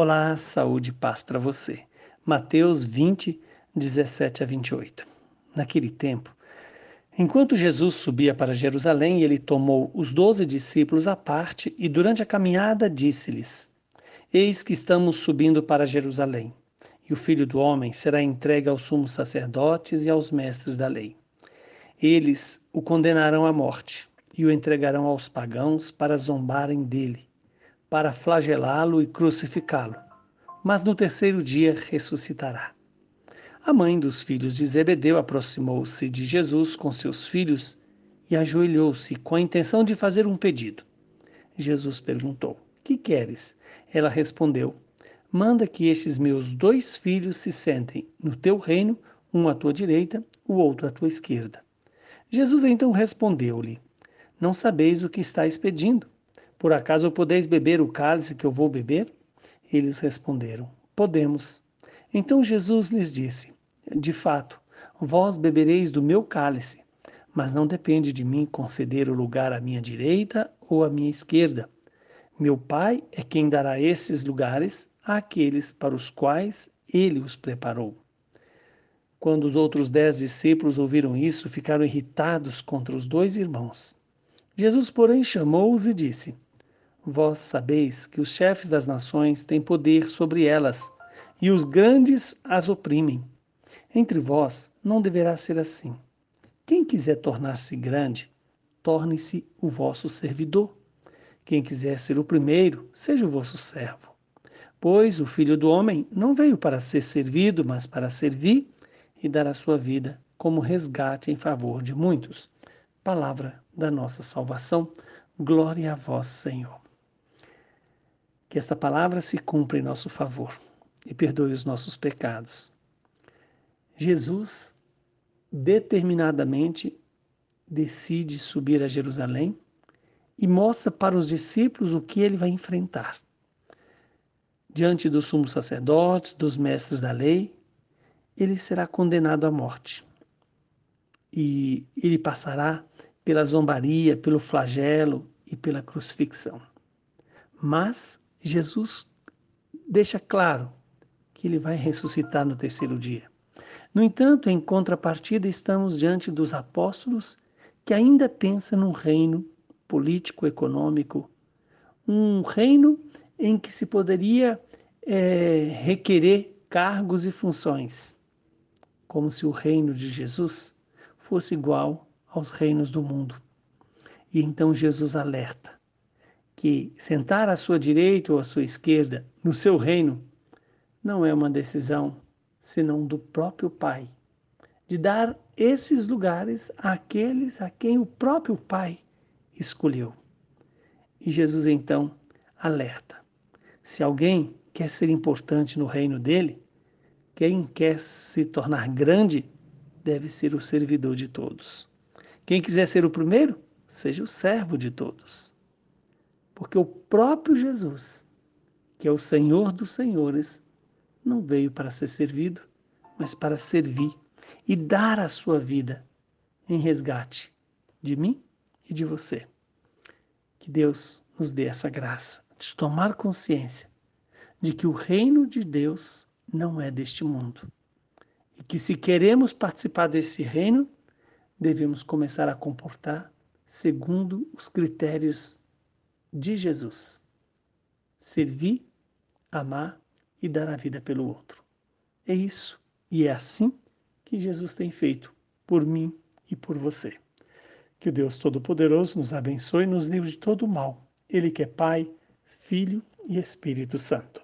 Olá, saúde e paz para você. Mateus 20, 17 a 28. Naquele tempo, enquanto Jesus subia para Jerusalém, ele tomou os doze discípulos à parte e, durante a caminhada, disse-lhes: Eis que estamos subindo para Jerusalém, e o filho do homem será entregue aos sumos sacerdotes e aos mestres da lei. Eles o condenarão à morte e o entregarão aos pagãos para zombarem dele para flagelá-lo e crucificá-lo, mas no terceiro dia ressuscitará. A mãe dos filhos de Zebedeu aproximou-se de Jesus com seus filhos e ajoelhou-se com a intenção de fazer um pedido. Jesus perguntou: Que queres? Ela respondeu: Manda que estes meus dois filhos se sentem no teu reino, um à tua direita, o outro à tua esquerda. Jesus então respondeu-lhe: Não sabeis o que estáis pedindo. Por acaso podeis beber o cálice que eu vou beber? Eles responderam: Podemos. Então Jesus lhes disse: De fato, vós bebereis do meu cálice, mas não depende de mim conceder o lugar à minha direita ou à minha esquerda. Meu Pai é quem dará esses lugares àqueles para os quais ele os preparou. Quando os outros dez discípulos ouviram isso, ficaram irritados contra os dois irmãos. Jesus, porém, chamou-os e disse: Vós sabeis que os chefes das nações têm poder sobre elas, e os grandes as oprimem. Entre vós não deverá ser assim. Quem quiser tornar-se grande, torne-se o vosso servidor. Quem quiser ser o primeiro, seja o vosso servo. Pois o Filho do Homem não veio para ser servido, mas para servir e dar a sua vida como resgate em favor de muitos. Palavra da nossa salvação. Glória a vós, Senhor. Que esta palavra se cumpra em nosso favor e perdoe os nossos pecados. Jesus determinadamente decide subir a Jerusalém e mostra para os discípulos o que ele vai enfrentar. Diante dos sumos sacerdotes, dos mestres da lei, ele será condenado à morte. E ele passará pela zombaria, pelo flagelo e pela crucifixão. Mas Jesus deixa claro que ele vai ressuscitar no terceiro dia. No entanto, em contrapartida, estamos diante dos apóstolos que ainda pensam num reino político, econômico, um reino em que se poderia é, requerer cargos e funções, como se o reino de Jesus fosse igual aos reinos do mundo. E então Jesus alerta: que sentar à sua direita ou à sua esquerda no seu reino não é uma decisão senão do próprio Pai, de dar esses lugares àqueles a quem o próprio Pai escolheu. E Jesus então alerta: se alguém quer ser importante no reino dele, quem quer se tornar grande deve ser o servidor de todos. Quem quiser ser o primeiro, seja o servo de todos. Porque o próprio Jesus, que é o Senhor dos Senhores, não veio para ser servido, mas para servir e dar a sua vida em resgate de mim e de você. Que Deus nos dê essa graça de tomar consciência de que o reino de Deus não é deste mundo. E que se queremos participar desse reino, devemos começar a comportar segundo os critérios de Jesus. Servir, amar e dar a vida pelo outro. É isso e é assim que Jesus tem feito por mim e por você. Que o Deus Todo-Poderoso nos abençoe e nos livre de todo o mal. Ele que é Pai, Filho e Espírito Santo.